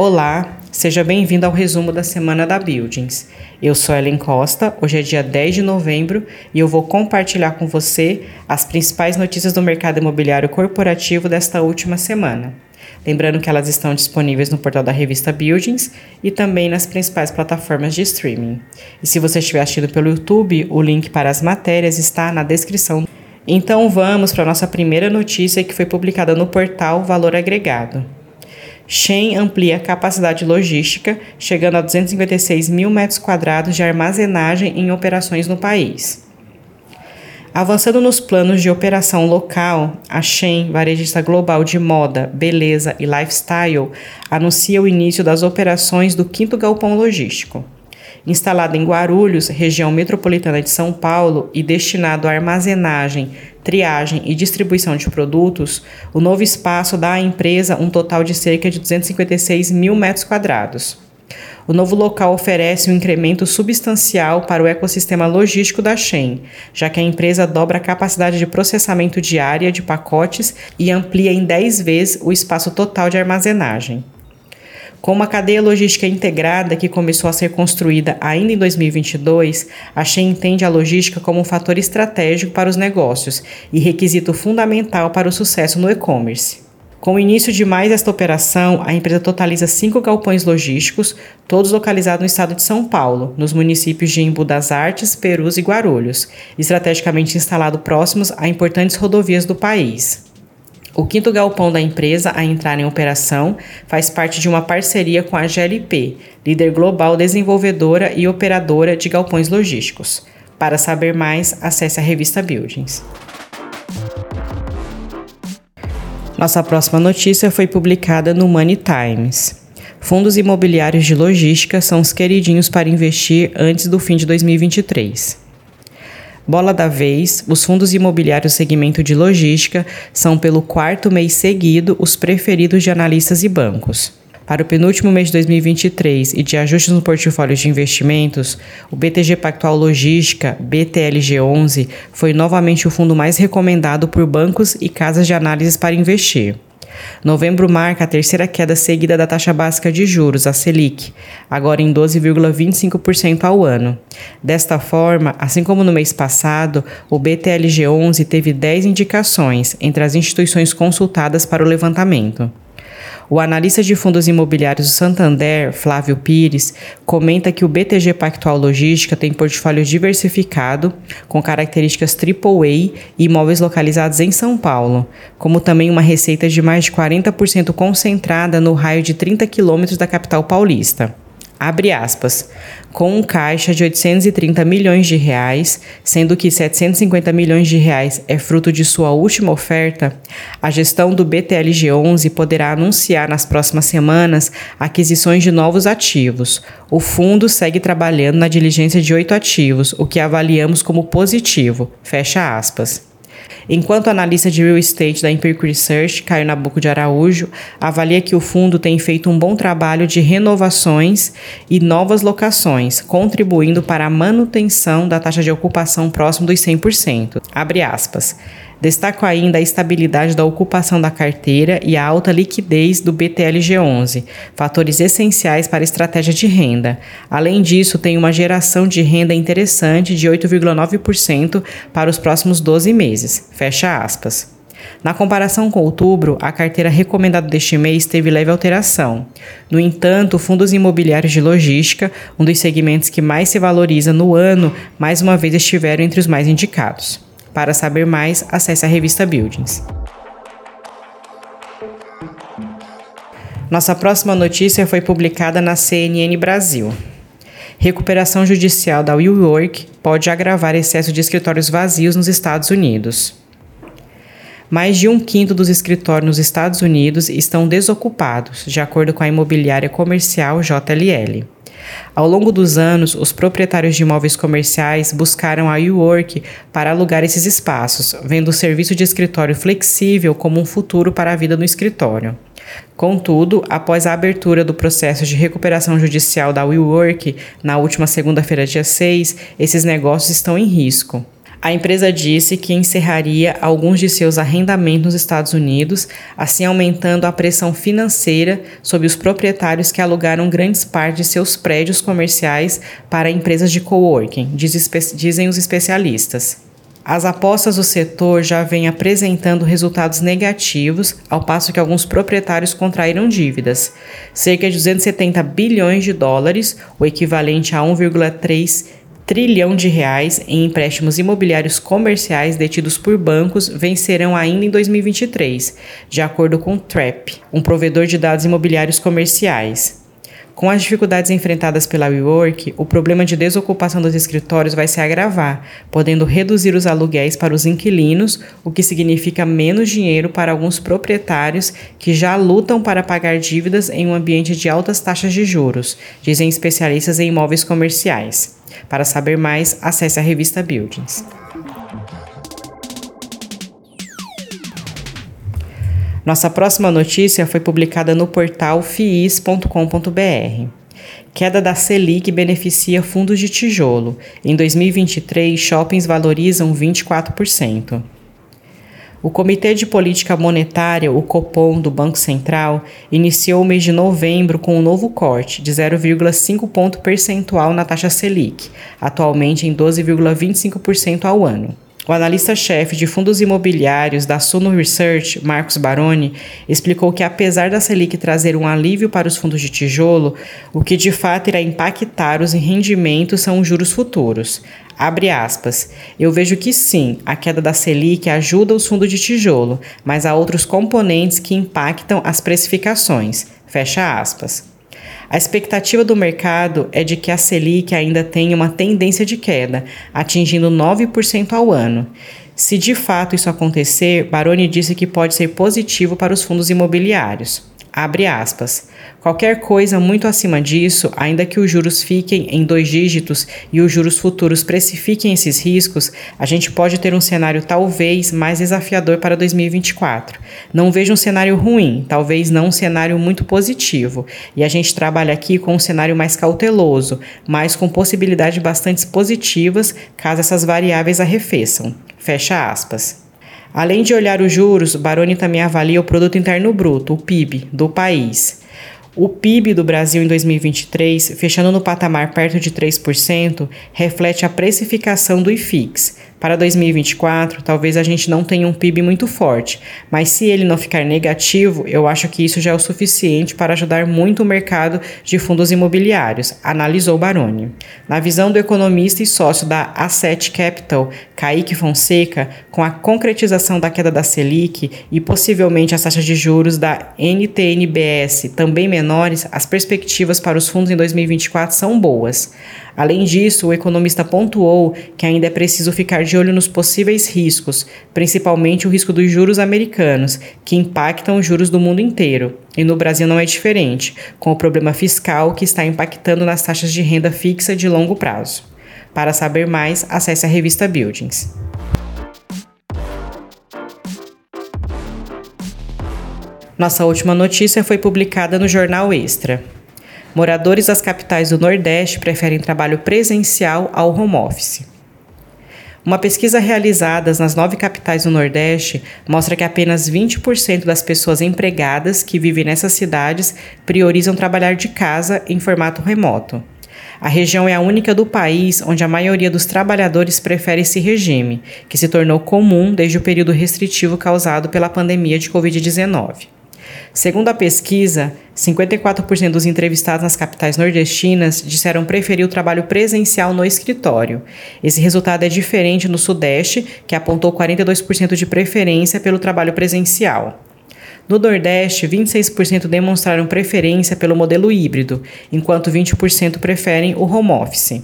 Olá, seja bem-vindo ao resumo da semana da Buildings. Eu sou Ellen Costa, hoje é dia 10 de novembro e eu vou compartilhar com você as principais notícias do mercado imobiliário corporativo desta última semana. Lembrando que elas estão disponíveis no portal da revista Buildings e também nas principais plataformas de streaming. E se você estiver assistindo pelo YouTube, o link para as matérias está na descrição. Então vamos para a nossa primeira notícia que foi publicada no portal Valor Agregado. Shen amplia a capacidade logística, chegando a 256 mil metros quadrados de armazenagem em operações no país. Avançando nos planos de operação local, a Shen, varejista global de moda, beleza e lifestyle, anuncia o início das operações do quinto galpão logístico. Instalado em Guarulhos, região metropolitana de São Paulo, e destinado à armazenagem, triagem e distribuição de produtos, o novo espaço dá à empresa um total de cerca de 256 mil metros quadrados. O novo local oferece um incremento substancial para o ecossistema logístico da Shen, já que a empresa dobra a capacidade de processamento diária de pacotes e amplia em 10 vezes o espaço total de armazenagem. Com uma cadeia logística integrada que começou a ser construída ainda em 2022, a Shein entende a logística como um fator estratégico para os negócios e requisito fundamental para o sucesso no e-commerce. Com o início de mais esta operação, a empresa totaliza cinco galpões logísticos, todos localizados no estado de São Paulo, nos municípios de Embu das Artes, Perus e Guarulhos, estrategicamente instalado próximos a importantes rodovias do país. O quinto galpão da empresa a entrar em operação faz parte de uma parceria com a GLP, líder global desenvolvedora e operadora de galpões logísticos. Para saber mais, acesse a revista Buildings. Nossa próxima notícia foi publicada no Money Times. Fundos imobiliários de logística são os queridinhos para investir antes do fim de 2023. Bola da vez, os fundos imobiliários segmento de logística são pelo quarto mês seguido os preferidos de analistas e bancos. Para o penúltimo mês de 2023 e de ajustes no portfólio de investimentos, o BTG Pactual Logística, BTLG11, foi novamente o fundo mais recomendado por bancos e casas de análises para investir. Novembro marca a terceira queda seguida da taxa básica de juros, a Selic, agora em 12,25% ao ano. Desta forma, assim como no mês passado, o BTLG11 teve 10 indicações entre as instituições consultadas para o levantamento. O analista de fundos imobiliários do Santander, Flávio Pires, comenta que o BTG Pactual Logística tem portfólio diversificado, com características AAA e imóveis localizados em São Paulo, como também uma receita de mais de 40% concentrada no raio de 30 quilômetros da capital paulista abre aspas, com um caixa de 830 milhões de reais, sendo que 750 milhões de reais é fruto de sua última oferta, a gestão do BTLG11 poderá anunciar nas próximas semanas aquisições de novos ativos. O fundo segue trabalhando na diligência de oito ativos, o que avaliamos como positivo. Fecha aspas. Enquanto analista de real estate da Empiric Research, Caio Nabuco de Araújo, avalia que o fundo tem feito um bom trabalho de renovações e novas locações, contribuindo para a manutenção da taxa de ocupação próximo dos 100%. Abre aspas. Destaco ainda a estabilidade da ocupação da carteira e a alta liquidez do BTLG11, fatores essenciais para a estratégia de renda. Além disso, tem uma geração de renda interessante de 8,9% para os próximos 12 meses. Fecha aspas. Na comparação com outubro, a carteira recomendada deste mês teve leve alteração. No entanto, fundos imobiliários de logística, um dos segmentos que mais se valoriza no ano, mais uma vez estiveram entre os mais indicados. Para saber mais, acesse a revista Buildings. Nossa próxima notícia foi publicada na CNN Brasil. Recuperação judicial da WeWork pode agravar excesso de escritórios vazios nos Estados Unidos. Mais de um quinto dos escritórios nos Estados Unidos estão desocupados, de acordo com a imobiliária comercial JLL. Ao longo dos anos, os proprietários de imóveis comerciais buscaram a WeWork para alugar esses espaços, vendo o serviço de escritório flexível como um futuro para a vida no escritório. Contudo, após a abertura do processo de recuperação judicial da WeWork na última segunda-feira, dia 6, esses negócios estão em risco. A empresa disse que encerraria alguns de seus arrendamentos nos Estados Unidos, assim aumentando a pressão financeira sobre os proprietários que alugaram grandes partes de seus prédios comerciais para empresas de coworking, dizem os especialistas. As apostas do setor já vêm apresentando resultados negativos, ao passo que alguns proprietários contraíram dívidas. Cerca de 270 bilhões de dólares, o equivalente a 1,3 trilhão de reais em empréstimos imobiliários comerciais detidos por bancos vencerão ainda em 2023, de acordo com TRAP, um provedor de dados imobiliários comerciais. Com as dificuldades enfrentadas pela WeWork, o problema de desocupação dos escritórios vai se agravar, podendo reduzir os aluguéis para os inquilinos, o que significa menos dinheiro para alguns proprietários que já lutam para pagar dívidas em um ambiente de altas taxas de juros, dizem especialistas em imóveis comerciais. Para saber mais, acesse a revista Buildings. Nossa próxima notícia foi publicada no portal fiis.com.br. Queda da Selic beneficia fundos de tijolo. Em 2023, shoppings valorizam 24%. O Comitê de Política Monetária, o Copom, do Banco Central, iniciou o mês de novembro com um novo corte de 0,5 ponto percentual na taxa Selic, atualmente em 12,25% ao ano. O analista-chefe de fundos imobiliários da Suno Research, Marcos Baroni, explicou que apesar da Selic trazer um alívio para os fundos de tijolo, o que de fato irá impactar os rendimentos são os juros futuros. Abre aspas. Eu vejo que sim, a queda da Selic ajuda os fundos de tijolo, mas há outros componentes que impactam as precificações. Fecha aspas. A expectativa do mercado é de que a Selic ainda tenha uma tendência de queda, atingindo 9% ao ano. Se de fato isso acontecer, Baroni disse que pode ser positivo para os fundos imobiliários. Abre aspas. Qualquer coisa muito acima disso, ainda que os juros fiquem em dois dígitos e os juros futuros precifiquem esses riscos, a gente pode ter um cenário talvez mais desafiador para 2024. Não vejo um cenário ruim, talvez não um cenário muito positivo. E a gente trabalha aqui com um cenário mais cauteloso, mas com possibilidades bastante positivas caso essas variáveis arrefeçam. Fecha aspas. Além de olhar os juros, Baroni também avalia o produto interno bruto, o PIB, do país. O PIB do Brasil em 2023, fechando no patamar perto de 3%, reflete a precificação do IFIX, para 2024, talvez a gente não tenha um PIB muito forte, mas se ele não ficar negativo, eu acho que isso já é o suficiente para ajudar muito o mercado de fundos imobiliários, analisou Baroni. Na visão do economista e sócio da Asset Capital, Kaique Fonseca, com a concretização da queda da Selic e possivelmente as taxas de juros da NTNBS também menores, as perspectivas para os fundos em 2024 são boas. Além disso, o economista pontuou que ainda é preciso ficar de olho nos possíveis riscos, principalmente o risco dos juros americanos, que impactam os juros do mundo inteiro. E no Brasil não é diferente, com o problema fiscal que está impactando nas taxas de renda fixa de longo prazo. Para saber mais, acesse a revista Buildings. Nossa última notícia foi publicada no Jornal Extra. Moradores das capitais do Nordeste preferem trabalho presencial ao home office. Uma pesquisa realizada nas nove capitais do Nordeste mostra que apenas 20% das pessoas empregadas que vivem nessas cidades priorizam trabalhar de casa em formato remoto. A região é a única do país onde a maioria dos trabalhadores prefere esse regime, que se tornou comum desde o período restritivo causado pela pandemia de Covid-19. Segundo a pesquisa, 54% dos entrevistados nas capitais nordestinas disseram preferir o trabalho presencial no escritório. Esse resultado é diferente no Sudeste, que apontou 42% de preferência pelo trabalho presencial. No Nordeste, 26% demonstraram preferência pelo modelo híbrido, enquanto 20% preferem o home office.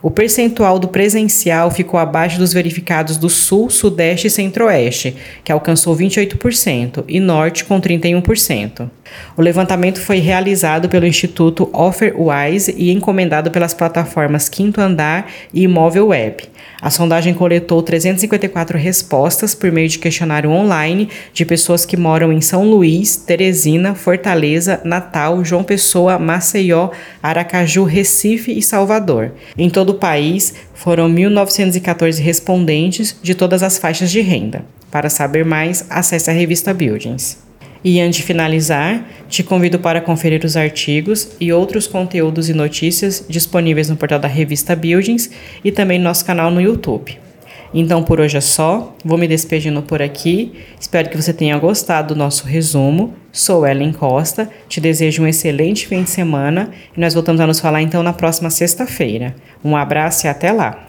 O percentual do presencial ficou abaixo dos verificados do Sul, Sudeste e Centro-Oeste, que alcançou 28%, e Norte com 31%. O levantamento foi realizado pelo Instituto OfferWise e encomendado pelas plataformas Quinto Andar e Imóvel Web. A sondagem coletou 354 respostas por meio de questionário online de pessoas que moram em São Luís, Teresina, Fortaleza, Natal, João Pessoa, Maceió, Aracaju, Recife e Salvador. Em todo o país, foram 1.914 respondentes de todas as faixas de renda. Para saber mais, acesse a revista Buildings. E antes de finalizar, te convido para conferir os artigos e outros conteúdos e notícias disponíveis no portal da revista Buildings e também no nosso canal no YouTube. Então por hoje é só, vou me despedindo por aqui. Espero que você tenha gostado do nosso resumo. Sou Ellen Costa, te desejo um excelente fim de semana e nós voltamos a nos falar então na próxima sexta-feira. Um abraço e até lá!